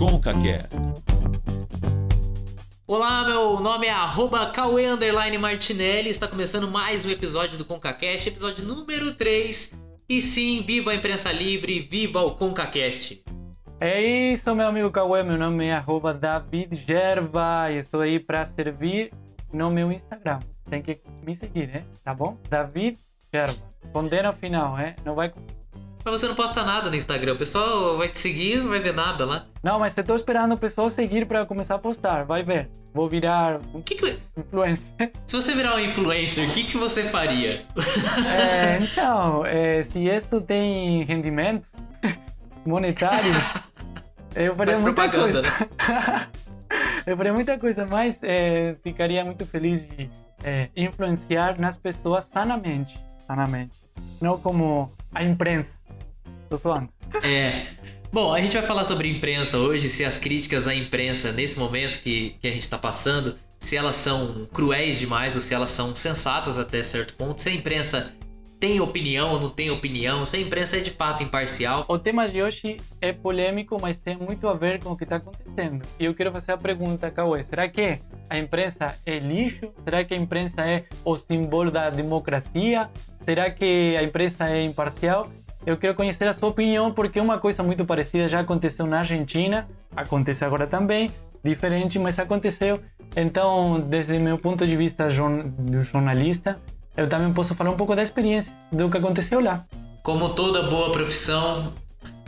ConcaCast. Olá, meu nome é arroba Cauê Martinelli. Está começando mais um episódio do ConcaCast, episódio número 3. E sim, viva a imprensa livre, viva o ConcaCast. É isso, meu amigo Cauê. Meu nome é arroba David Gerva e estou aí para servir no meu Instagram. Tem que me seguir, né? Tá bom? David Gerva. Condena final, é? Não vai mas você não posta nada no Instagram, o pessoal vai te seguir não vai ver nada lá. Não, mas eu tô esperando o pessoal seguir para começar a postar, vai ver. Vou virar o que que... influencer. Se você virar um influencer, o que, que você faria? É, então, é, se isso tem rendimentos monetários, eu faria muita propaganda, coisa. Né? eu faria muita coisa, mas é, ficaria muito feliz de é, influenciar nas pessoas sanamente, sanamente, não como a imprensa Tô zoando. É. Bom, a gente vai falar sobre imprensa hoje, se as críticas à imprensa nesse momento que, que a gente está passando, se elas são cruéis demais ou se elas são sensatas até certo ponto, se a imprensa tem opinião ou não tem opinião, se a imprensa é de fato imparcial. O tema de hoje é polêmico, mas tem muito a ver com o que está acontecendo. E eu quero fazer a pergunta, Cauê: será que a imprensa é lixo? Será que a imprensa é o símbolo da democracia? Será que a imprensa é imparcial? Eu quero conhecer a sua opinião porque uma coisa muito parecida já aconteceu na Argentina, acontece agora também, diferente, mas aconteceu. Então, desde meu ponto de vista do jornalista, eu também posso falar um pouco da experiência do que aconteceu lá. Como toda boa profissão,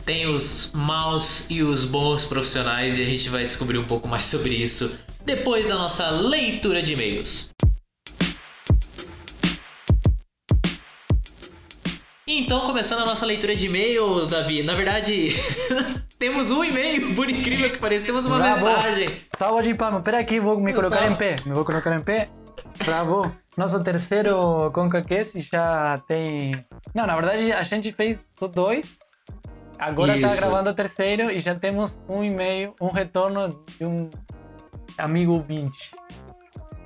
tem os maus e os bons profissionais e a gente vai descobrir um pouco mais sobre isso depois da nossa leitura de e-mails. Então, começando a nossa leitura de e-mails, Davi. Na verdade, temos um e-mail, por incrível que pareça, temos uma Bravo. mensagem. Salva de palmas. Pera aqui, vou me colocar em pé. Me vou colocar em pé. Bravo. Nosso terceiro ConcaCast já tem... Não, na verdade, a gente fez dois. Agora tá Isso. tá gravando o terceiro e já temos um e-mail, um retorno de um amigo ouvinte.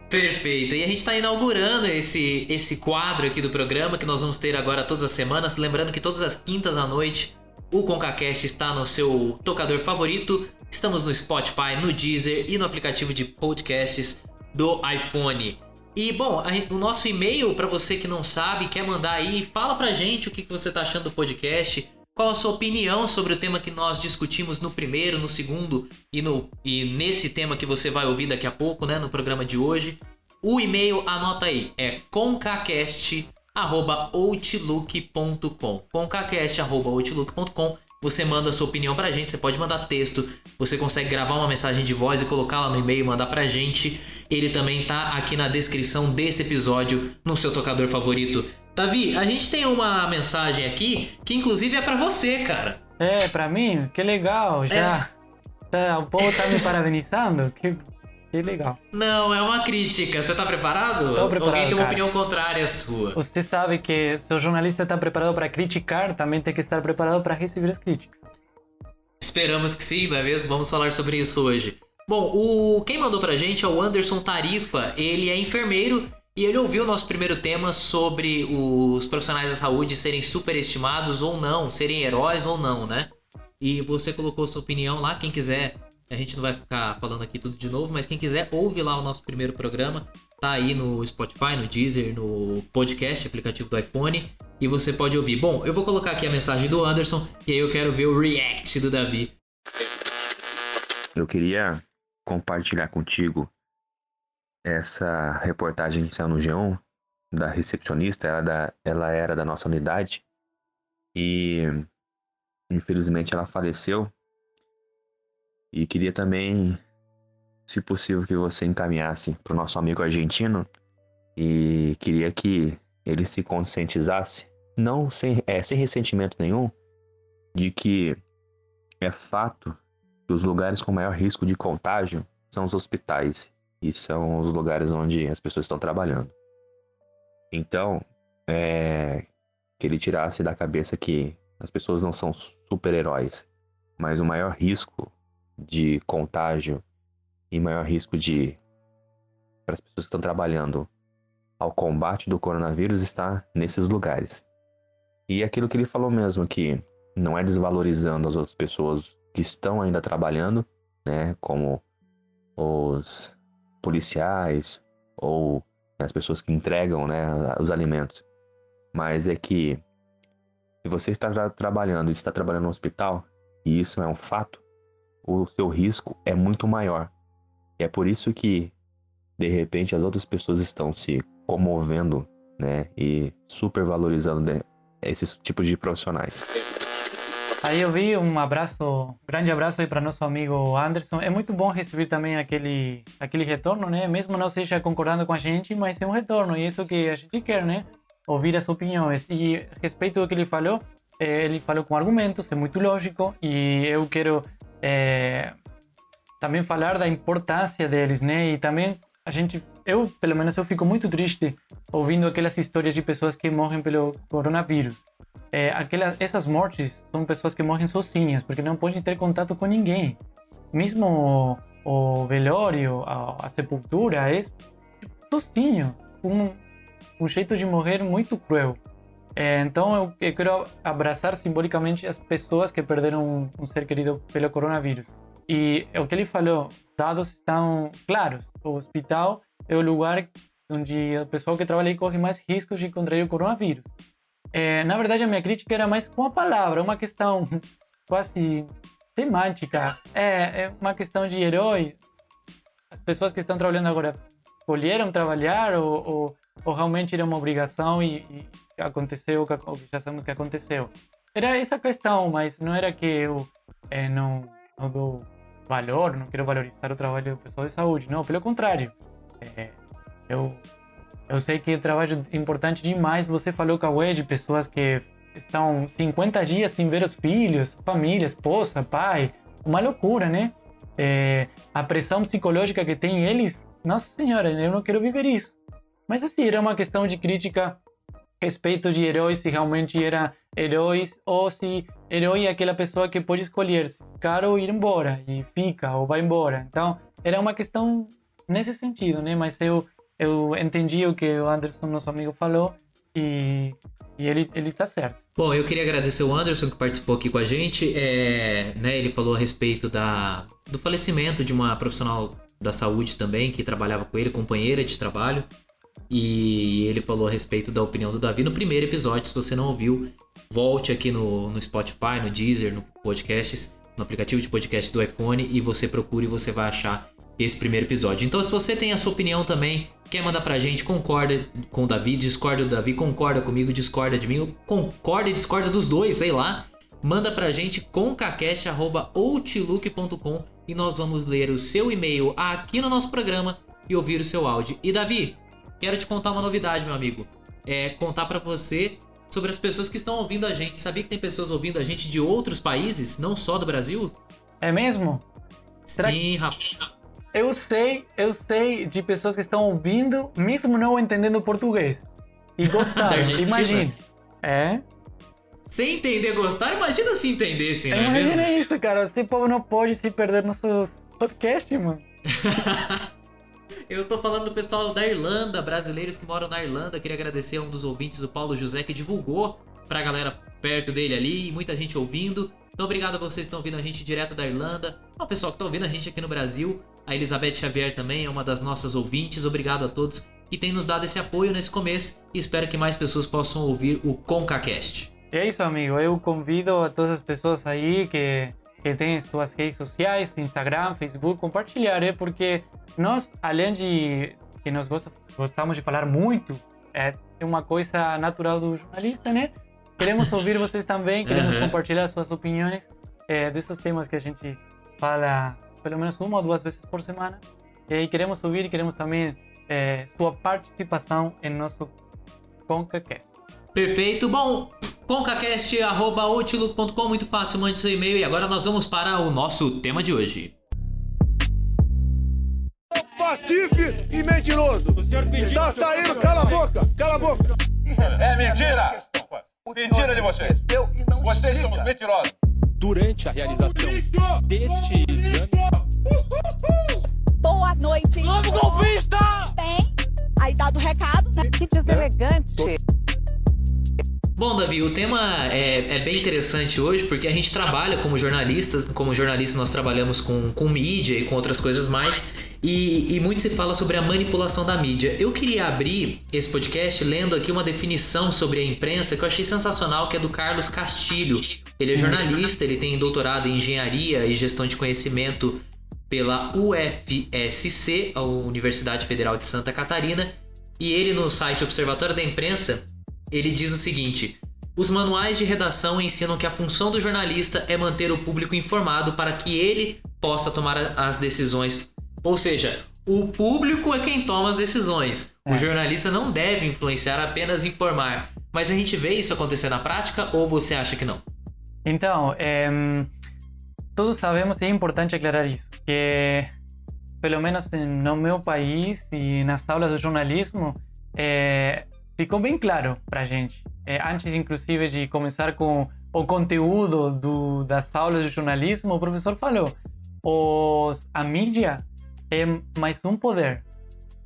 Perfeito. E a gente está inaugurando esse, esse quadro aqui do programa que nós vamos ter agora todas as semanas. Lembrando que todas as quintas à noite o ConcaCast está no seu tocador favorito. Estamos no Spotify, no Deezer e no aplicativo de podcasts do iPhone. E bom, a, o nosso e-mail para você que não sabe, quer mandar aí, fala pra gente o que, que você está achando do podcast. Qual a sua opinião sobre o tema que nós discutimos no primeiro, no segundo e, no, e nesse tema que você vai ouvir daqui a pouco, né, no programa de hoje? O e-mail, anota aí, é concacast@outlook.com. concacast@outlook.com. Você manda a sua opinião pra gente, você pode mandar texto, você consegue gravar uma mensagem de voz e colocar lá no e-mail, mandar pra gente. Ele também tá aqui na descrição desse episódio no seu tocador favorito Davi, a gente tem uma mensagem aqui que inclusive é para você, cara. É, para mim? Que legal, já. É... Tá, o povo tá me parabenizando? Que, que legal. Não, é uma crítica. Você tá preparado? Tô preparado. Alguém tem uma cara. opinião contrária à sua. Você sabe que se o jornalista está preparado para criticar, também tem que estar preparado para receber as críticas. Esperamos que sim, não é mesmo? Vamos falar sobre isso hoje. Bom, o quem mandou pra gente é o Anderson Tarifa. Ele é enfermeiro e ele ouviu o nosso primeiro tema sobre os profissionais da saúde serem superestimados ou não, serem heróis ou não, né? E você colocou sua opinião lá, quem quiser, a gente não vai ficar falando aqui tudo de novo, mas quem quiser, ouve lá o nosso primeiro programa. Tá aí no Spotify, no Deezer, no podcast, aplicativo do iPhone, e você pode ouvir. Bom, eu vou colocar aqui a mensagem do Anderson e aí eu quero ver o react do Davi. Eu queria compartilhar contigo essa reportagem que saiu no G1 da recepcionista, ela, da, ela era da nossa unidade e infelizmente ela faleceu. E queria também, se possível, que você encaminhasse para o nosso amigo argentino e queria que ele se conscientizasse, não sem, é, sem ressentimento nenhum, de que é fato que os lugares com maior risco de contágio são os hospitais e são os lugares onde as pessoas estão trabalhando. Então, é, que ele tirasse da cabeça que as pessoas não são super-heróis, mas o maior risco de contágio e maior risco de para as pessoas que estão trabalhando ao combate do coronavírus está nesses lugares. E aquilo que ele falou mesmo que não é desvalorizando as outras pessoas que estão ainda trabalhando, né, como os policiais ou as pessoas que entregam né, os alimentos. Mas é que se você está tra trabalhando e está trabalhando no hospital, e isso é um fato, o seu risco é muito maior. E é por isso que, de repente, as outras pessoas estão se comovendo né, e supervalorizando né, esses tipos de profissionais. Aí eu vi um abraço, um grande abraço aí para nosso amigo Anderson. É muito bom receber também aquele, aquele retorno, né? Mesmo não seja concordando com a gente, mas é um retorno e isso que a gente quer, né? Ouvir as opiniões. E respeito do que ele falou, é, ele falou com argumentos, é muito lógico e eu quero é, também falar da importância deles, né? E também a gente, eu pelo menos eu fico muito triste ouvindo aquelas histórias de pessoas que morrem pelo coronavírus é, aquelas, essas mortes são pessoas que morrem sozinhas, porque não podem ter contato com ninguém. Mesmo o, o velório, a, a, sepultura, é sozinho, um, um jeito de morrer muito cruel. É, então eu, eu, quero abraçar simbolicamente as pessoas que perderam um, um ser querido pelo coronavírus. E é o que ele falou, dados estão claros. O hospital é o lugar onde o pessoal que trabalha aí corre mais riscos de contrair o coronavírus. É, na verdade, a minha crítica era mais com a palavra, uma questão quase semântica. É, é uma questão de herói. As pessoas que estão trabalhando agora escolheram trabalhar ou, ou, ou realmente era uma obrigação e, e aconteceu o que, já sabemos que aconteceu. Era essa questão, mas não era que eu é, não, não dou valor, não quero valorizar o trabalho do pessoal de saúde. Não, pelo contrário. É, eu eu sei que é trabalho importante demais. Você falou, Cauê, de pessoas que estão 50 dias sem ver os filhos, família, esposa, pai. Uma loucura, né? É, a pressão psicológica que tem eles, nossa senhora, eu não quero viver isso. Mas assim, era uma questão de crítica respeito de heróis, se realmente era heróis ou se herói é aquela pessoa que pode escolher se ficar ou ir embora, e fica ou vai embora. Então, era uma questão nesse sentido, né? Mas eu eu entendi o que o Anderson, nosso amigo, falou e, e ele, ele tá certo. Bom, eu queria agradecer o Anderson que participou aqui com a gente. É, né, ele falou a respeito da, do falecimento de uma profissional da saúde também, que trabalhava com ele, companheira de trabalho. E ele falou a respeito da opinião do Davi no primeiro episódio. Se você não ouviu, volte aqui no, no Spotify, no Deezer, no podcasts, no aplicativo de podcast do iPhone e você procure e você vai achar esse primeiro episódio. Então, se você tem a sua opinião também, quer mandar pra gente, concorda com o Davi, discorda do Davi, concorda comigo, discorda de mim, concorda e discorda dos dois, sei lá. Manda pra gente concacast.outlook.com e nós vamos ler o seu e-mail aqui no nosso programa e ouvir o seu áudio. E Davi, quero te contar uma novidade, meu amigo. É contar para você sobre as pessoas que estão ouvindo a gente. Sabia que tem pessoas ouvindo a gente de outros países, não só do Brasil? É mesmo? Sim, rapaz. Eu sei, eu sei de pessoas que estão ouvindo, mesmo não entendendo português. E gostaram, imagine. É. Sem entender gostar, imagina se entendesse, né? Imagina mesmo? isso, cara. Esse povo não pode se perder nossos podcasts, mano. Eu tô falando do pessoal da Irlanda, brasileiros que moram na Irlanda. Queria agradecer a um dos ouvintes, o Paulo José, que divulgou pra galera perto dele ali, muita gente ouvindo. Então, obrigado a vocês que estão ouvindo a gente direto da Irlanda, ao pessoal que tá ouvindo a gente aqui no Brasil. A Elizabeth Xavier também é uma das nossas ouvintes. Obrigado a todos que têm nos dado esse apoio nesse começo e espero que mais pessoas possam ouvir o ConcaCast. É isso, amigo. Eu convido a todas as pessoas aí que, que têm suas redes sociais, Instagram, Facebook, compartilhar, é porque nós, além de que nós gostamos de falar muito, é uma coisa natural do jornalista, né? Queremos ouvir vocês também, queremos uhum. compartilhar suas opiniões é, desses temas que a gente fala pelo menos uma ou duas vezes por semana. E queremos ouvir e queremos também é, sua participação em nosso ConcaCast. Perfeito. Bom, concacast.outlook.com, muito fácil, mande seu e-mail. E agora nós vamos para o nosso tema de hoje. Patife e mentiroso. Está saindo, cala a boca, cala a boca. É mentira! Mentira de vocês. Vocês são os mentirosos durante a realização deste exame. Noite. Vamos golpista! Bem, aí dado o recado, né? Que deselegante. Bom, Davi, o tema é, é, bem interessante hoje porque a gente trabalha como jornalistas, como jornalistas nós trabalhamos com, com mídia e com outras coisas mais, e, e muito se fala sobre a manipulação da mídia. Eu queria abrir esse podcast lendo aqui uma definição sobre a imprensa que eu achei sensacional, que é do Carlos Castilho. Ele é jornalista, ele tem doutorado em engenharia e gestão de conhecimento pela UFSC, a Universidade Federal de Santa Catarina, e ele no site Observatório da Imprensa ele diz o seguinte: os manuais de redação ensinam que a função do jornalista é manter o público informado para que ele possa tomar as decisões. Ou seja, o público é quem toma as decisões. É. O jornalista não deve influenciar, apenas informar. Mas a gente vê isso acontecer na prática ou você acha que não? Então, é, todos sabemos, é importante aclarar isso, que pelo menos no meu país e nas aulas de jornalismo, é, ficou bem claro para a gente. É, antes, inclusive, de começar com o conteúdo do, das aulas de jornalismo, o professor falou: os, a mídia é mais um poder.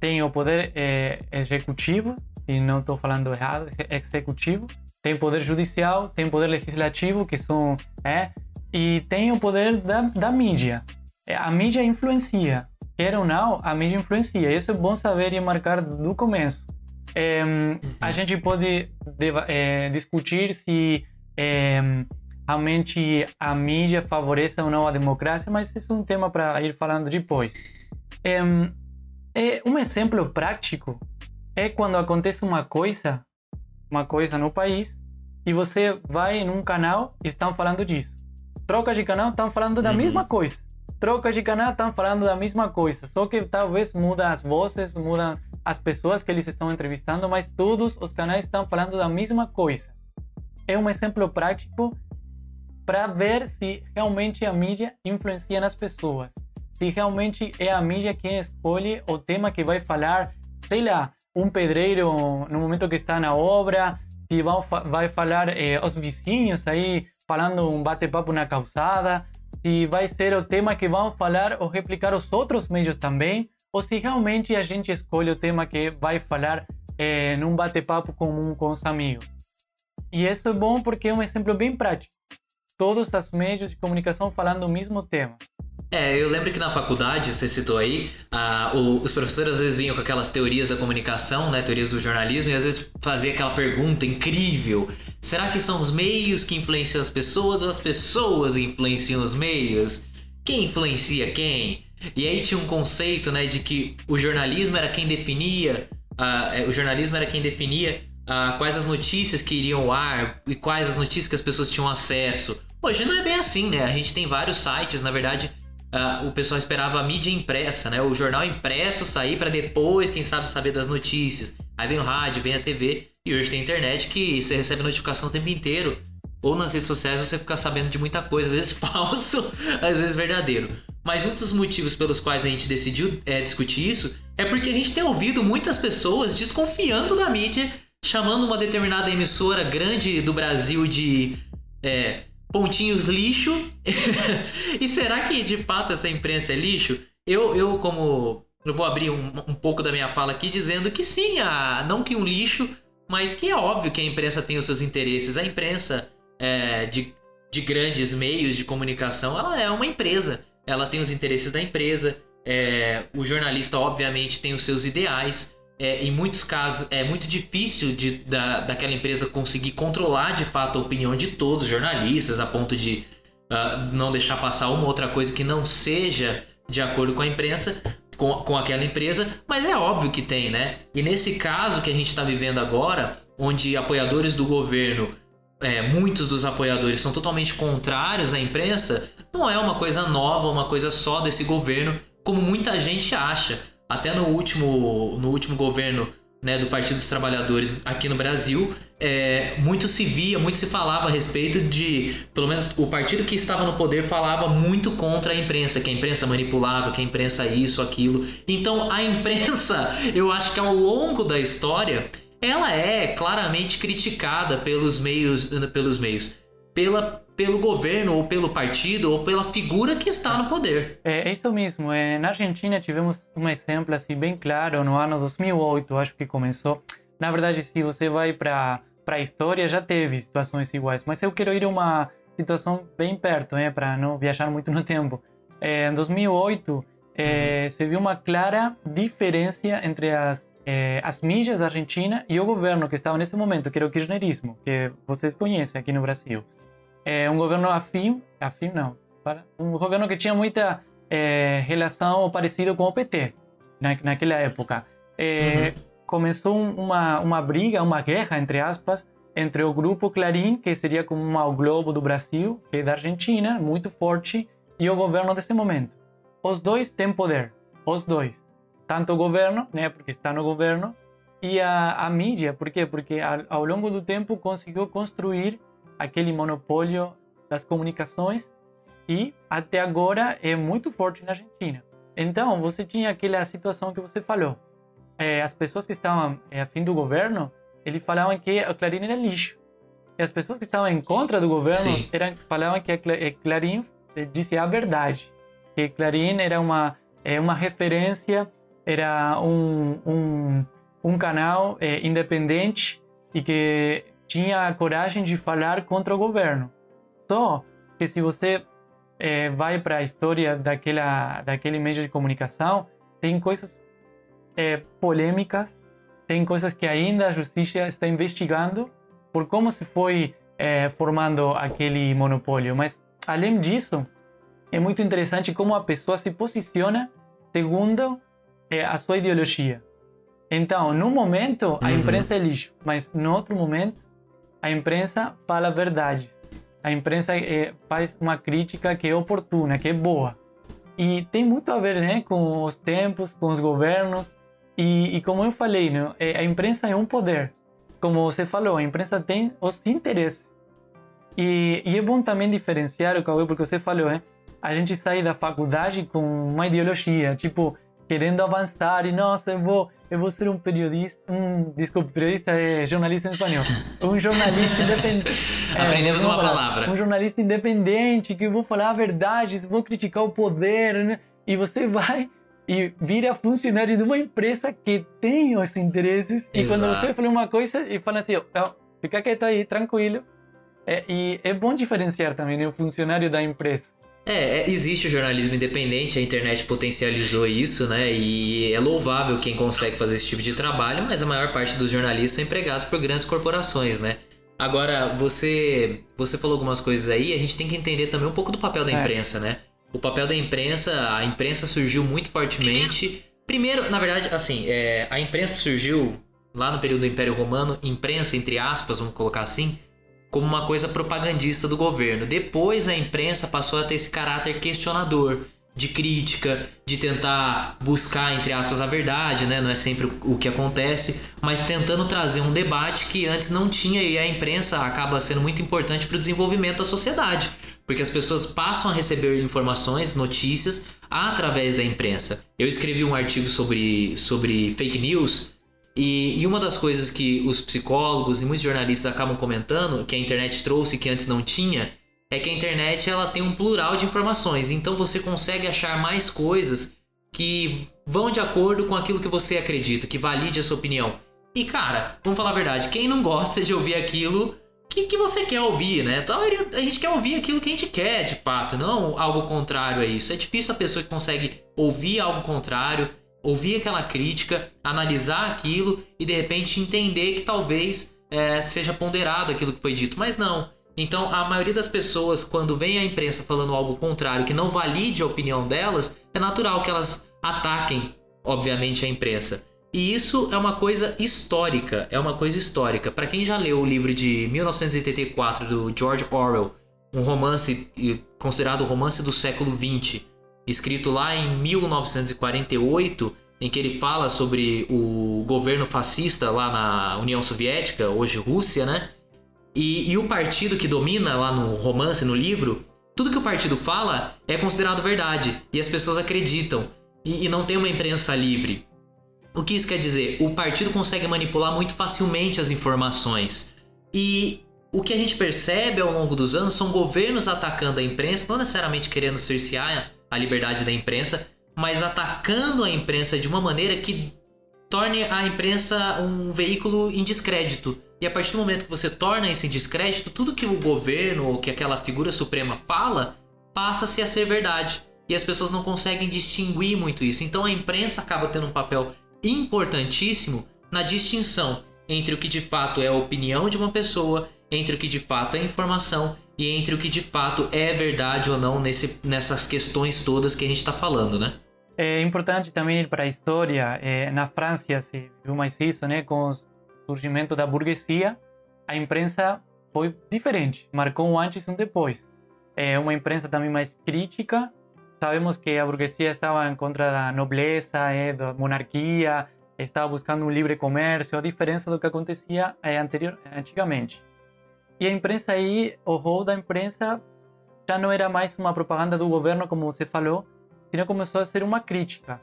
Tem o poder é, executivo, se não estou falando errado, executivo. Tem poder judicial, tem poder legislativo, que são. É, e tem o poder da, da mídia. É, a mídia influencia. Quer ou não, a mídia influencia. Isso é bom saber e marcar do começo. É, a uhum. gente pode é, discutir se é, realmente a mídia favorece ou não a democracia, mas isso é um tema para ir falando depois. É, é, um exemplo prático é quando acontece uma coisa, uma coisa no país, e você vai num canal e estão falando disso. Trocas de canal estão falando da uhum. mesma coisa. Trocas de canal estão falando da mesma coisa, só que talvez muda as vozes, mudam as pessoas que eles estão entrevistando, mas todos os canais estão falando da mesma coisa. É um exemplo prático para ver se realmente a mídia influencia nas pessoas. Se realmente é a mídia quem escolhe o tema que vai falar, sei lá, um pedreiro no momento que está na obra, se vai falar eh, os vizinhos aí falando um bate-papo na calçada, se vai ser o tema que vão falar ou replicar os outros meios também, ou se realmente a gente escolhe o tema que vai falar é, num bate-papo comum com os amigos. E isso é bom porque é um exemplo bem prático. Todos os meios de comunicação falando o mesmo tema. É, eu lembro que na faculdade, você citou aí, o, os professores às vezes vinham com aquelas teorias da comunicação, né, teorias do jornalismo, e às vezes fazia aquela pergunta incrível: será que são os meios que influenciam as pessoas ou as pessoas influenciam os meios? Quem influencia quem? E aí tinha um conceito, né, de que o jornalismo era quem definia, uh, o jornalismo era quem definia uh, quais as notícias que iriam ao ar e quais as notícias que as pessoas tinham acesso. Hoje não é bem assim, né? A gente tem vários sites, na verdade, uh, o pessoal esperava a mídia impressa, né? O jornal impresso sair para depois, quem sabe, saber das notícias. Aí vem o rádio, vem a TV e hoje tem a internet que você recebe notificação o tempo inteiro. Ou nas redes sociais você fica sabendo de muita coisa, às vezes falso, às vezes verdadeiro. Mas um dos motivos pelos quais a gente decidiu é, discutir isso é porque a gente tem ouvido muitas pessoas desconfiando da mídia, chamando uma determinada emissora grande do Brasil de é, pontinhos lixo. e será que de fato essa imprensa é lixo? Eu, eu como. Eu vou abrir um, um pouco da minha fala aqui dizendo que sim, a, não que um lixo, mas que é óbvio que a imprensa tem os seus interesses. A imprensa é, de, de grandes meios de comunicação ela é uma empresa ela tem os interesses da empresa, é, o jornalista, obviamente, tem os seus ideais. É, em muitos casos, é muito difícil de, da, daquela empresa conseguir controlar de fato a opinião de todos os jornalistas, a ponto de uh, não deixar passar uma outra coisa que não seja de acordo com a imprensa, com, com aquela empresa, mas é óbvio que tem, né? E nesse caso que a gente está vivendo agora, onde apoiadores do governo é, muitos dos apoiadores são totalmente contrários à imprensa, não é uma coisa nova, uma coisa só desse governo, como muita gente acha. Até no último, no último governo né, do Partido dos Trabalhadores aqui no Brasil, é, muito se via, muito se falava a respeito de, pelo menos o partido que estava no poder falava muito contra a imprensa, que a imprensa manipulava, que a imprensa isso, aquilo. Então a imprensa, eu acho que ao longo da história, ela é claramente criticada pelos meios, pelos meios, pela, pelo governo ou pelo partido ou pela figura que está no poder. É, isso mesmo. É, na Argentina tivemos um exemplo assim bem claro no ano 2008, acho que começou. Na verdade, se você vai para para a história já teve situações iguais, mas eu quero ir a uma situação bem perto, né, para não viajar muito no tempo. É, em 2008, é, se viu uma clara diferença entre as, é, as mídias da Argentina e o governo que estava nesse momento, que era o kirchnerismo, que vocês conhecem aqui no Brasil. É um governo afim, afim não, um governo que tinha muita é, relação parecida com o PT na, naquela época. É, uhum. Começou uma, uma briga, uma guerra, entre aspas, entre o grupo Clarim, que seria como o Globo do Brasil, que é da Argentina, muito forte, e o governo desse momento. Os dois têm poder, os dois. Tanto o governo, né, porque está no governo, e a, a mídia, por quê? Porque ao longo do tempo conseguiu construir aquele monopólio das comunicações e até agora é muito forte na Argentina. Então, você tinha aquela situação que você falou. É, as pessoas que estavam é, a fim do governo, eles falavam que a Clarim era lixo. E as pessoas que estavam em contra do governo eram, falavam que a é, Clarim é, dizia a verdade. Que Clarim era uma, é, uma referência, era um, um, um canal é, independente e que tinha a coragem de falar contra o governo. Só que se você é, vai para a história daquela, daquele meio de comunicação, tem coisas é, polêmicas, tem coisas que ainda a justiça está investigando por como se foi é, formando aquele monopólio. Mas, além disso, é muito interessante como a pessoa se posiciona segundo é, a sua ideologia. Então, no momento, a uhum. imprensa é lixo, mas no outro momento, a imprensa fala verdades a imprensa é, faz uma crítica que é oportuna, que é boa. E tem muito a ver né, com os tempos, com os governos. E, e como eu falei, né, a imprensa é um poder. Como você falou, a imprensa tem os interesses. E, e é bom também diferenciar o Cauê, porque você falou, né, a gente sai da faculdade com uma ideologia, tipo, querendo avançar e, nossa, eu vou eu vou ser um periodista, um, desculpe, periodista é jornalista em espanhol, um jornalista independente. É, Aprendemos uma falar, palavra. Um jornalista independente que eu vou falar a verdade, vou criticar o poder, né? E você vai e vira funcionário de uma empresa que tem os interesses. Exato. E quando você fala uma coisa e fala assim, oh, fica quieto aí, tranquilo. É, e é bom diferenciar também né, o funcionário da empresa. É, é, existe o jornalismo independente, a internet potencializou isso, né? E é louvável quem consegue fazer esse tipo de trabalho, mas a maior parte dos jornalistas são empregados por grandes corporações, né? Agora, você você falou algumas coisas aí, a gente tem que entender também um pouco do papel da é. imprensa, né? O papel da imprensa, a imprensa surgiu muito fortemente. Primeiro, na verdade, assim, é, a imprensa surgiu lá no período do Império Romano, imprensa, entre aspas, vamos colocar assim, como uma coisa propagandista do governo. Depois a imprensa passou a ter esse caráter questionador, de crítica, de tentar buscar, entre aspas, a verdade, né? Não é sempre o que acontece, mas tentando trazer um debate que antes não tinha e a imprensa acaba sendo muito importante para o desenvolvimento da sociedade, porque as pessoas passam a receber informações, notícias através da imprensa. Eu escrevi um artigo sobre, sobre fake news e, e, uma das coisas que os psicólogos e muitos jornalistas acabam comentando, que a internet trouxe que antes não tinha, é que a internet ela tem um plural de informações. Então você consegue achar mais coisas que vão de acordo com aquilo que você acredita, que valide a sua opinião. E cara, vamos falar a verdade, quem não gosta de ouvir aquilo que, que você quer ouvir, né? Então, a gente quer ouvir aquilo que a gente quer, de fato, não algo contrário a isso. É difícil a pessoa que consegue ouvir algo contrário ouvir aquela crítica, analisar aquilo e de repente entender que talvez é, seja ponderado aquilo que foi dito, mas não. Então, a maioria das pessoas, quando vem a imprensa falando algo contrário, que não valide a opinião delas, é natural que elas ataquem, obviamente, a imprensa. E isso é uma coisa histórica, é uma coisa histórica. Para quem já leu o livro de 1984 do George Orwell, um romance considerado o romance do século XX, escrito lá em 1948, em que ele fala sobre o governo fascista lá na União Soviética, hoje Rússia, né? E, e, o partido que domina lá no romance, no livro, tudo que o partido fala é considerado verdade e as pessoas acreditam e, e não tem uma imprensa livre. O que isso quer dizer? O partido consegue manipular muito facilmente as informações. E o que a gente percebe ao longo dos anos são governos atacando a imprensa, não necessariamente querendo cercear a liberdade da imprensa, mas atacando a imprensa de uma maneira que torne a imprensa um veículo em descrédito. E a partir do momento que você torna esse descrédito, tudo que o governo ou que aquela figura suprema fala passa-se a ser verdade. E as pessoas não conseguem distinguir muito isso. Então a imprensa acaba tendo um papel importantíssimo na distinção entre o que de fato é a opinião de uma pessoa, entre o que de fato é informação e entre o que de fato é verdade ou não nesse, nessas questões todas que a gente está falando, né? É importante também para a história. É, na França se viu mais isso, né? Com o surgimento da burguesia, a imprensa foi diferente, marcou um antes e um depois. É uma imprensa também mais crítica. Sabemos que a burguesia estava em contra da nobreza, é, da monarquia, estava buscando um livre comércio, a diferença do que acontecia é, anterior, antigamente. E a imprensa aí, o rol da imprensa já não era mais uma propaganda do governo, como você falou, sino começou a ser uma crítica.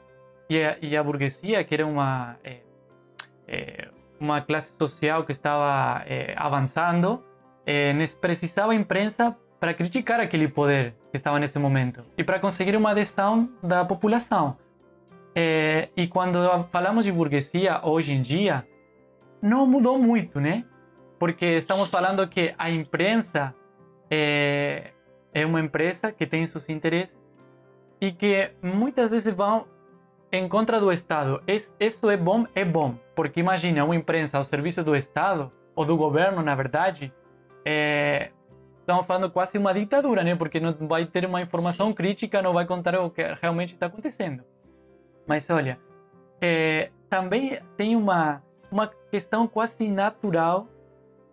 E a, e a burguesia, que era uma, é, é, uma classe social que estava é, avançando, precisava a imprensa para criticar aquele poder que estava nesse momento e para conseguir uma adesão da população. E quando falamos de burguesia hoje em dia, não mudou muito, né? Porque estamos falando que a imprensa é, é uma empresa que tem seus interesses e que muitas vezes vão em contra do Estado. Isso é bom? É bom, porque imagina uma imprensa ao serviço do Estado, ou do governo, na verdade, é, estamos falando quase uma ditadura, né? Porque não vai ter uma informação crítica, não vai contar o que realmente está acontecendo. Mas olha, é, também tem uma, uma questão quase natural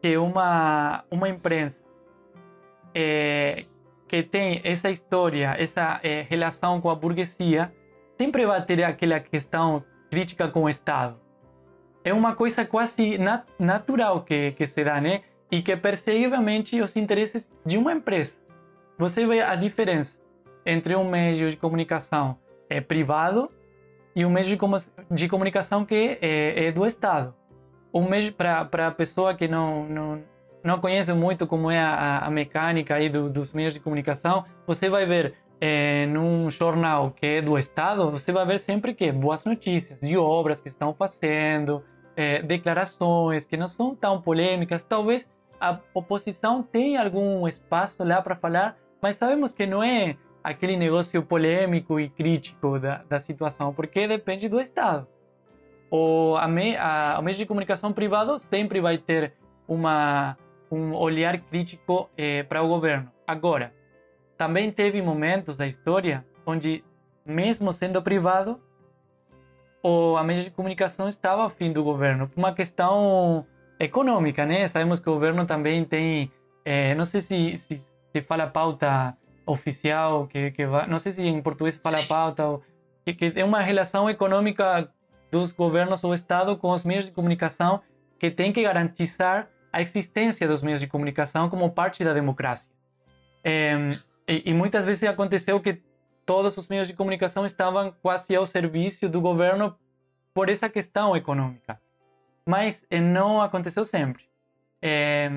que uma, uma imprensa é, que tem essa história, essa é, relação com a burguesia, sempre vai ter aquela questão crítica com o Estado. É uma coisa quase nat natural que, que se dá, né? E que persegue os interesses de uma empresa. Você vê a diferença entre um meio de comunicação é, privado e um meio de, de comunicação que é, é, do Estado. Um meio para a pessoa que não, não, não conhece muito como é a, a mecânica aí do, dos meios de comunicação, você vai ver é, num jornal que é do Estado, você vai ver sempre que boas notícias de obras que estão fazendo, é, declarações que não são tão polêmicas. Talvez a oposição tenha algum espaço lá para falar, mas sabemos que não é aquele negócio polêmico e crítico da, da situação, porque depende do Estado. O, a, me, a, o meio de comunicação privado sempre vai ter uma, um olhar crítico eh, para o governo. Agora, também teve momentos da história onde, mesmo sendo privado, o, a meio de comunicação estava a fim do governo, por uma questão econômica, né? Sabemos que o governo também tem, eh, não sei se, se se fala pauta oficial, que, que vai, não sei se em português fala pauta, que, que é uma relação econômica dos governos ou Estado com os meios de comunicação que tem que garantizar a existência dos meios de comunicação como parte da democracia. É, e, e, muitas vezes aconteceu que todos os meios de comunicação estavam quase ao serviço do governo por essa questão econômica. Mas eh, não aconteceu sempre. É,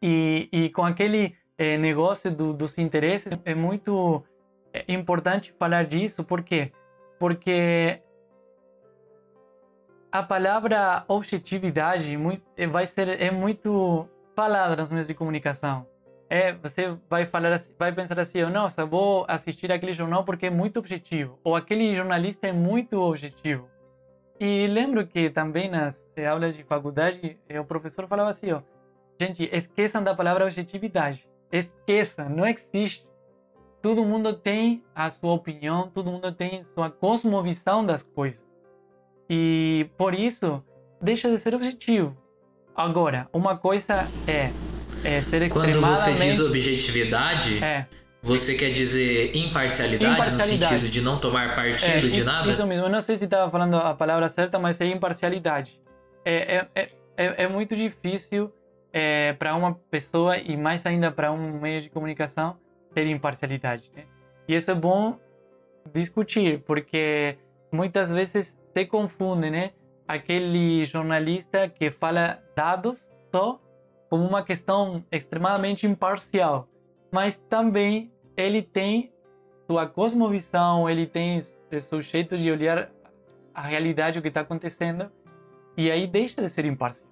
e, e com aquele é, negócio do, dos interesses, é muito é, importante falar disso, por quê? Porque a palavra objetividade é, vai ser é muito falada nos meios de comunicação. É, você vai falar vai pensar assim, nossa, vou assistir aquele jornal porque é muito objetivo, ou aquele jornalista é muito objetivo. E lembro que também nas eh, aulas de faculdade, eh, o professor falava assim, ó, gente, esqueçam da palavra objetividade. Esqueça, não existe. Todo mundo tem a sua opinião, todo mundo tem sua cosmovisão das coisas. E por isso, deixa de ser objetivo. Agora, uma coisa é, é ser extremamente... Quando você diz objetividade, é. você quer dizer imparcialidade, imparcialidade, no sentido de não tomar partido é, de nada? Isso mesmo. Eu não sei se estava falando a palavra certa, mas é imparcialidade. É, é, é, é, é muito difícil é, para uma pessoa e mais ainda para um meio de comunicação ter imparcialidade. Né? E isso é bom discutir, porque muitas vezes se confunde, né? Aquele jornalista que fala dados só como uma questão extremamente imparcial, mas também ele tem sua cosmovisão, ele tem seu jeito de olhar a realidade, o que está acontecendo, e aí deixa de ser imparcial.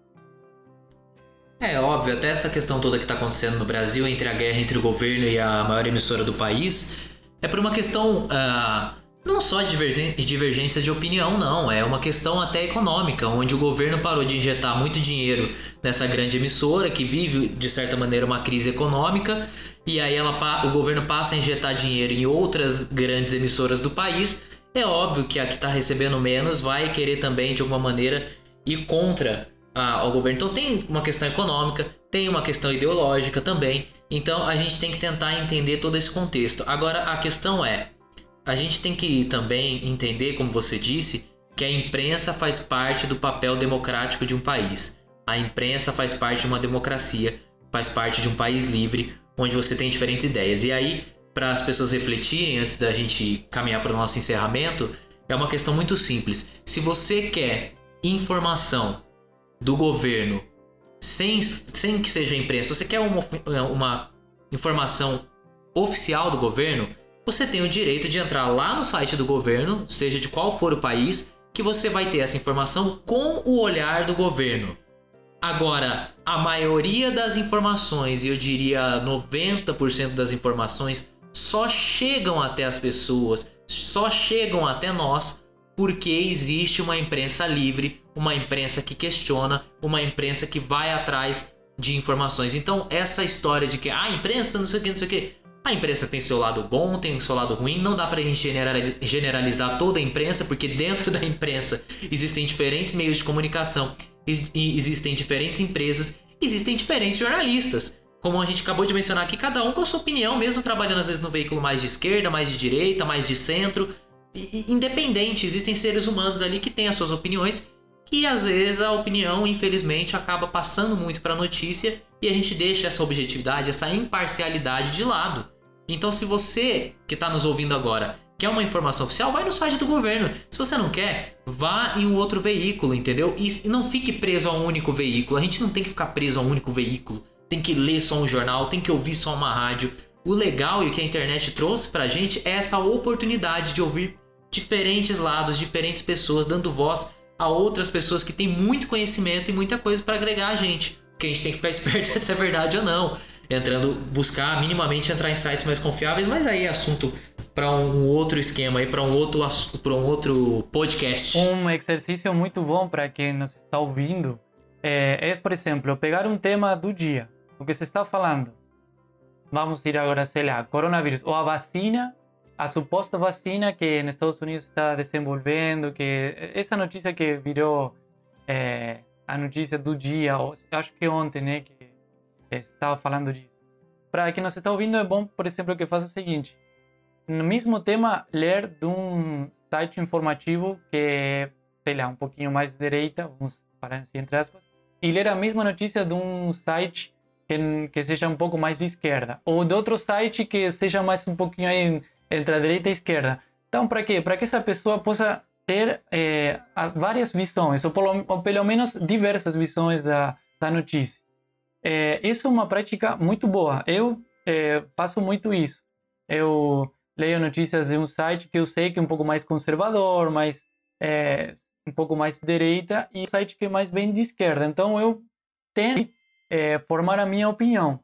É óbvio, até essa questão toda que está acontecendo no Brasil entre a guerra entre o governo e a maior emissora do país é por uma questão ah, não só divergência de opinião, não. É uma questão até econômica, onde o governo parou de injetar muito dinheiro nessa grande emissora que vive de certa maneira uma crise econômica e aí ela, o governo passa a injetar dinheiro em outras grandes emissoras do país. É óbvio que a que está recebendo menos vai querer também de alguma maneira ir contra a- ao governo. Então tem uma questão econômica, tem uma questão ideológica também. Então a gente tem que tentar entender todo esse contexto. Agora a questão é, a gente tem que também entender, como você disse, que a imprensa faz parte do papel democrático de um país. A imprensa faz parte de uma democracia, faz parte de um país livre, onde você tem diferentes ideias. E aí, para as pessoas refletirem antes da gente caminhar para o nosso encerramento, é uma questão muito simples. Se você quer informação do governo sem, sem que seja imprensa, se você quer uma, uma informação oficial do governo, você tem o direito de entrar lá no site do governo, seja de qual for o país, que você vai ter essa informação com o olhar do governo. Agora, a maioria das informações, e eu diria 90% das informações, só chegam até as pessoas, só chegam até nós porque existe uma imprensa livre, uma imprensa que questiona, uma imprensa que vai atrás de informações. Então, essa história de que ah, a imprensa não sei o que, não sei o que, a imprensa tem seu lado bom, tem seu lado ruim, não dá pra gente generali- generalizar toda a imprensa, porque dentro da imprensa existem diferentes meios de comunicação, ex- existem diferentes empresas, existem diferentes jornalistas. Como a gente acabou de mencionar aqui, cada um com a sua opinião, mesmo trabalhando às vezes no veículo mais de esquerda, mais de direita, mais de centro. Independente, existem seres humanos ali que têm as suas opiniões e às vezes a opinião, infelizmente, acaba passando muito para a notícia e a gente deixa essa objetividade, essa imparcialidade de lado. Então, se você que está nos ouvindo agora quer uma informação oficial, vai no site do governo. Se você não quer, vá em um outro veículo, entendeu? E não fique preso a um único veículo. A gente não tem que ficar preso a um único veículo. Tem que ler só um jornal, tem que ouvir só uma rádio. O legal e o que a internet trouxe pra gente é essa oportunidade de ouvir diferentes lados, diferentes pessoas dando voz a outras pessoas que têm muito conhecimento e muita coisa para agregar a gente. Que a gente tem que ficar esperto se é verdade ou não. Entrando, buscar minimamente entrar em sites mais confiáveis, mas aí é assunto para um outro esquema aí, para um outro para um outro podcast. Um exercício muito bom para quem nos está ouvindo é, é, por exemplo, pegar um tema do dia, o que se está falando. Vamos ir agora, sei lá, coronavírus, ou a vacina, a suposta vacina que nos Estados Unidos está desenvolvendo, que essa notícia que virou é, a notícia do dia, ou, acho que ontem, né, que estava falando disso. Para quem nos está ouvindo, é bom, por exemplo, que faça o seguinte: no mesmo tema, ler de um site informativo que é, sei lá, um pouquinho mais direita, vamos parar assim entre aspas, e ler a mesma notícia de um site que, que seja um pouco mais de esquerda, ou de outro site que seja mais um pouquinho aí entre a direita e a esquerda. Então, para quê? Para que essa pessoa possa ter é, várias visões, ou pelo, ou pelo menos diversas visões da, da notícia. É, isso é uma prática muito boa. Eu é, faço muito isso. Eu leio notícias de um site que eu sei que é um pouco mais conservador, mais é, um pouco mais direita, e um site que é mais bem de esquerda. Então eu tento formar a minha opinião.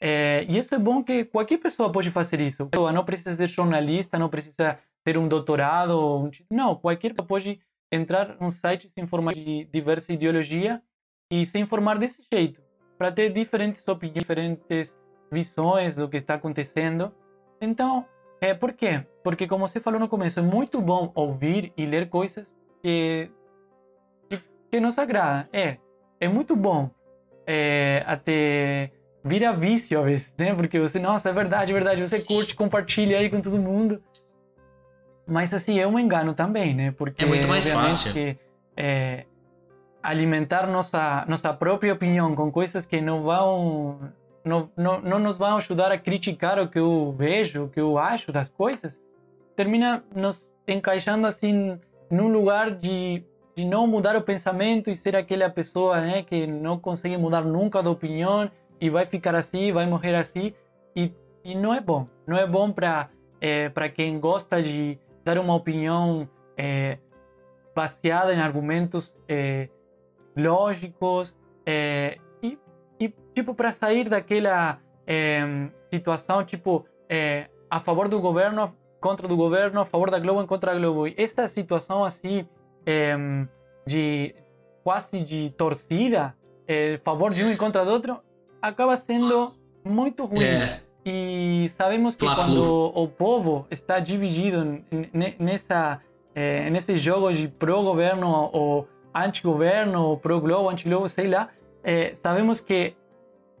E isso é bom que qualquer pessoa pode fazer isso. Não precisa ser jornalista, não precisa ter um doutorado. Um... Não, qualquer pessoa pode entrar num site se informar de diversa ideologia e se informar desse jeito, para ter diferentes opiniões, diferentes visões do que está acontecendo. Então, é, por quê? Porque, como você falou no começo, é muito bom ouvir e ler coisas que, que, nos agradam. É, é muito bom. É, até vira vício às vezes, né? Porque você, nossa, é verdade, é verdade, você curte, compartilha aí com todo mundo. Mas assim, é um engano também, né? Porque é muito mais fácil. Que, é, alimentar nossa nossa própria opinião com coisas que não vão não, não, não nos vão ajudar a criticar o que eu vejo, o que eu acho das coisas, termina nos encaixando assim num lugar de, de não mudar o pensamento e ser aquela pessoa né, que não consegue mudar nunca de opinião e vai ficar assim, vai morrer assim e, e não é bom. Não é bom para é, para quem gosta de dar uma opinião é, baseada em argumentos é, lógicos é, e, e tipo para sair daquela é, situação tipo é, a favor do governo contra do governo, a favor da Globo contra a Globo. E essa situação assim é, de quase de torcida, é, favor de um e contra do outro, acaba sendo muito ruim. É. E sabemos que quando o povo está dividido nessa eh, nesse jogo de pró-governo ou anti-governo, ou pró-globo, anti-globo, sei lá, eh, sabemos que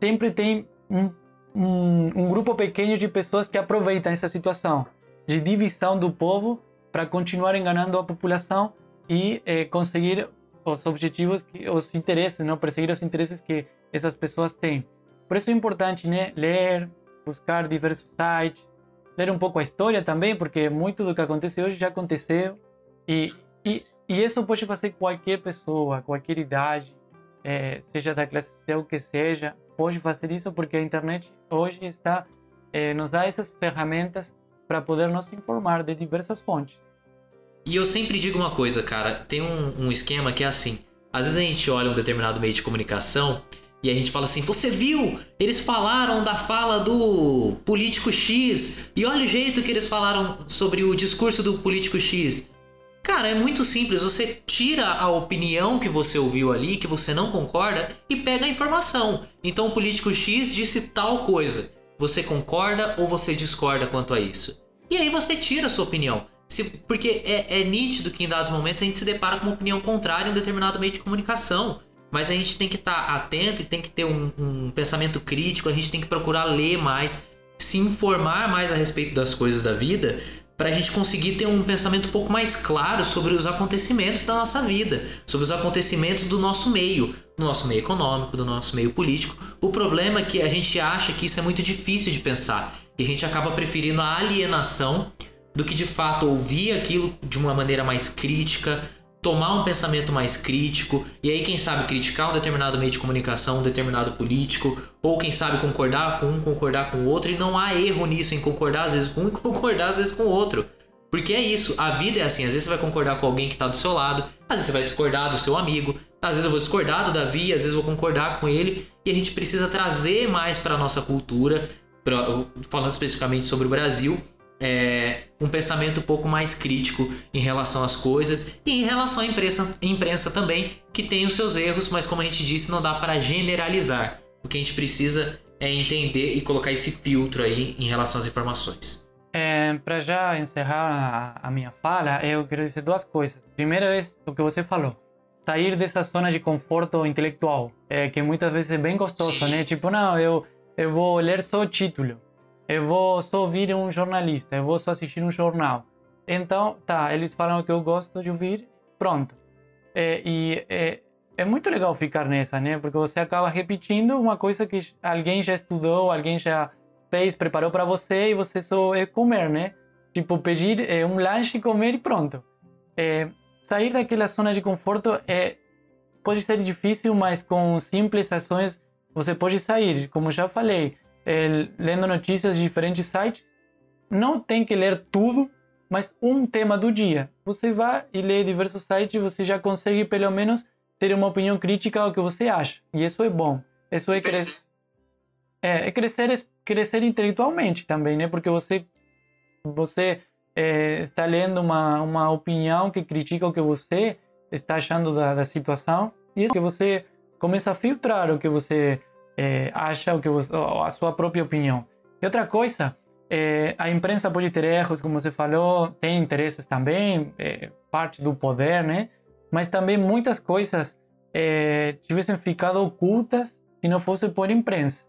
sempre tem um, um, um grupo pequeno de pessoas que aproveitam essa situação de divisão do povo para continuar enganando a população e eh, conseguir os objetivos, que, os interesses, não perseguir os interesses que essas pessoas têm. Por isso é importante né, ler, buscar diversos sites, ler um pouco a história também, porque muito do que acontece hoje já aconteceu. E, e, e isso pode fazer qualquer pessoa, qualquer idade, eh, seja da classe social que seja, pode fazer isso porque a internet hoje está eh, nos dá essas ferramentas para poder nos informar de diversas fontes. E eu sempre digo uma coisa, cara, tem um, um esquema que é assim. Às vezes a gente olha um determinado meio de comunicação e a gente fala assim: Você viu? Eles falaram da fala do político X e olha o jeito que eles falaram sobre o discurso do político X. Cara, é muito simples. Você tira a opinião que você ouviu ali, que você não concorda, e pega a informação. Então o político X disse tal coisa. Você concorda ou você discorda quanto a isso? E aí você tira a sua opinião. Se- porque é, é nítido que em dados momentos a gente se depara com uma opinião contrária em um determinado meio de comunicação. Mas a gente tem que estar atento e tem que ter um, um pensamento crítico, a gente tem que procurar ler mais, se informar mais a respeito das coisas da vida, para a gente conseguir ter um pensamento um pouco mais claro sobre os acontecimentos da nossa vida, sobre os acontecimentos do nosso meio, do nosso meio econômico, do nosso meio político. O problema é que a gente acha que isso é muito difícil de pensar e a gente acaba preferindo a alienação do que de fato ouvir aquilo de uma maneira mais crítica, tomar um pensamento mais crítico e aí quem sabe criticar um determinado meio de comunicação, um determinado político, ou quem sabe concordar com um, concordar com o outro e não há erro nisso em concordar às vezes com um e concordar às vezes com o outro. Porque é isso, a vida é assim, às vezes você vai concordar com alguém que tá do seu lado, às vezes você vai discordar do seu amigo, às vezes eu vou discordar do Davi, às vezes eu vou concordar com ele, e a gente precisa trazer mais para nossa cultura, pra- falando especificamente sobre o Brasil, é, um pensamento um pouco mais crítico em relação às coisas e em relação à imprensa, imprensa também, que tem os seus erros, mas como a gente disse, não dá para generalizar. O que a gente precisa é entender e colocar esse filtro aí em relação às informações. É, para já encerrar a, a minha fala, eu quero dizer duas coisas. Primeiro é o que você falou. Sair dessa zona de conforto intelectual, é, que muitas vezes é bem gostoso, Sim. né? Tipo, não, eu, eu vou ler só o título, eu vou só ouvir um jornalista, eu vou só assistir um jornal. Então, tá, eles falam que eu gosto de ouvir, pronto. É, e é, é muito legal ficar nessa, né? Porque você acaba repetindo uma coisa que alguém já estudou, alguém já fez, preparou para você e você só é comer, né? Tipo, pedir é, um lanche, comer e pronto. É, sair daquela zona de conforto é, pode ser difícil, mas com simples ações você pode sair. Como já falei, é, lendo notícias de diferentes sites, não tem que ler tudo, mas um tema do dia. Você vai e lê diversos sites e você já consegue pelo menos ter uma opinião crítica ao que você acha. E isso é bom. Isso é, cre... é, é crescer, crescer intelectualmente também, né? Porque você você é, está lendo uma uma opinião que critica o que você está achando da, da situação e isso que você começa a filtrar o que você é, acha, o que você, a sua própria opinião. E outra coisa, é, a imprensa pode ter erros, como você falou, tem interesses também, é, parte do poder, né? Mas também muitas coisas é, tivessem ficado ocultas se não fosse por imprensa.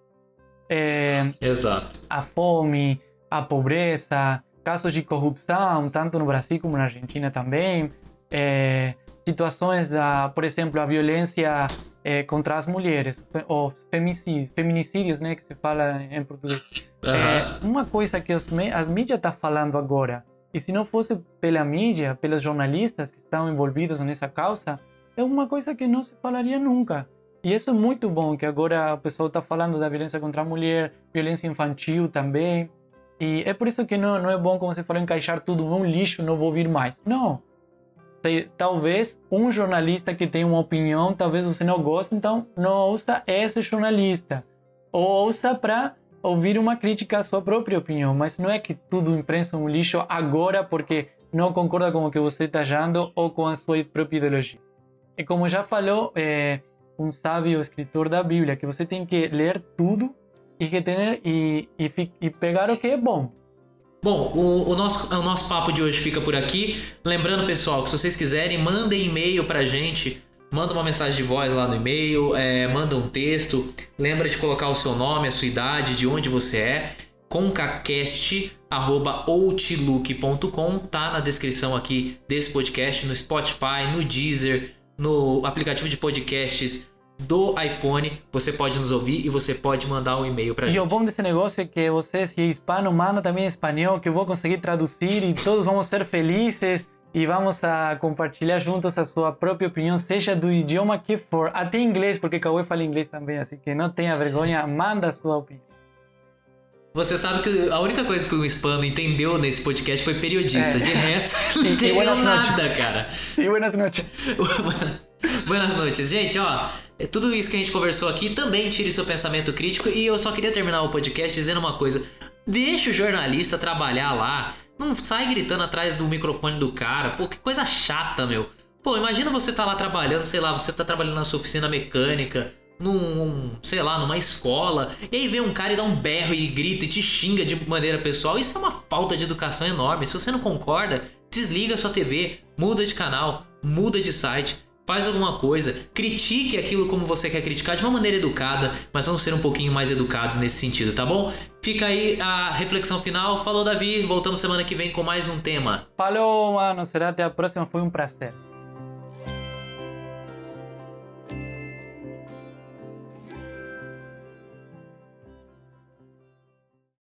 É, Exato. a fome, a pobreza, casos de corrupção, tanto no Brasil como na Argentina também, é, situações, da, por exemplo, a violência é, contra as mulheres, os feminicídios, feminicídios, né, que se fala em português. Aham. É, uma coisa que os, as mídias estão falando agora, e se não fosse pela mídia, pelos jornalistas que estão envolvidos nessa causa, é uma coisa que não se falaria nunca. E isso é muito bom, que agora o pessoal está falando da violência contra a mulher, violência infantil também. E é por isso que não, não é bom, como você falou, encaixar tudo num lixo, não vou ouvir mais. Não. Talvez um jornalista que tem uma opinião, talvez você não goste, então não ouça esse jornalista. ou usa para ouvir uma crítica à sua própria opinião. Mas não é que tudo imprensa é um lixo agora porque não concorda com o que você está achando ou com a sua própria ideologia. E como já falou é, um sábio escritor da Bíblia, que você tem que ler tudo e, que e, e, e pegar o que é bom. Bom, o, o, nosso, o nosso papo de hoje fica por aqui. Lembrando, pessoal, que se vocês quiserem, mandem e-mail pra gente. Manda uma mensagem de voz lá no e-mail, é, manda um texto. Lembra de colocar o seu nome, a sua idade, de onde você é. concacast.outlook.com tá na descrição aqui desse podcast, no Spotify, no Deezer, no aplicativo de podcasts do iPhone, você pode nos ouvir e você pode mandar um e-mail pra e gente. E o bom desse negócio é que você, se é hispano, manda também em espanhol, que eu vou conseguir traduzir e todos vamos ser felizes e vamos a compartilhar juntos a sua própria opinião, seja do idioma que for, até inglês, porque Cauê fala inglês também, assim que não tenha vergonha, manda a sua opinião. Você sabe que a única coisa que o hispano entendeu nesse podcast foi periodista. É. De resto, não entendeu nada, cara. E buenas noites. buenas noites. Gente, ó, tudo isso que a gente conversou aqui também tire seu pensamento crítico e eu só queria terminar o podcast dizendo uma coisa. Deixa o jornalista trabalhar lá. Não sai gritando atrás do microfone do cara. Pô, que coisa chata, meu. Pô, imagina você tá lá trabalhando, sei lá, você tá trabalhando na sua oficina mecânica, num, sei lá, numa escola, e aí vem um cara e dá um berro e grita e te xinga de maneira pessoal. Isso é uma falta de educação enorme. Se você não concorda, desliga a sua TV, muda de canal, muda de site faz alguma coisa, critique aquilo como você quer criticar de uma maneira educada, mas vamos ser um pouquinho mais educados nesse sentido, tá bom? Fica aí a reflexão final. Falou, Davi. Voltamos semana que vem com mais um tema. Falou, mano. Será até a próxima. Foi um prazer.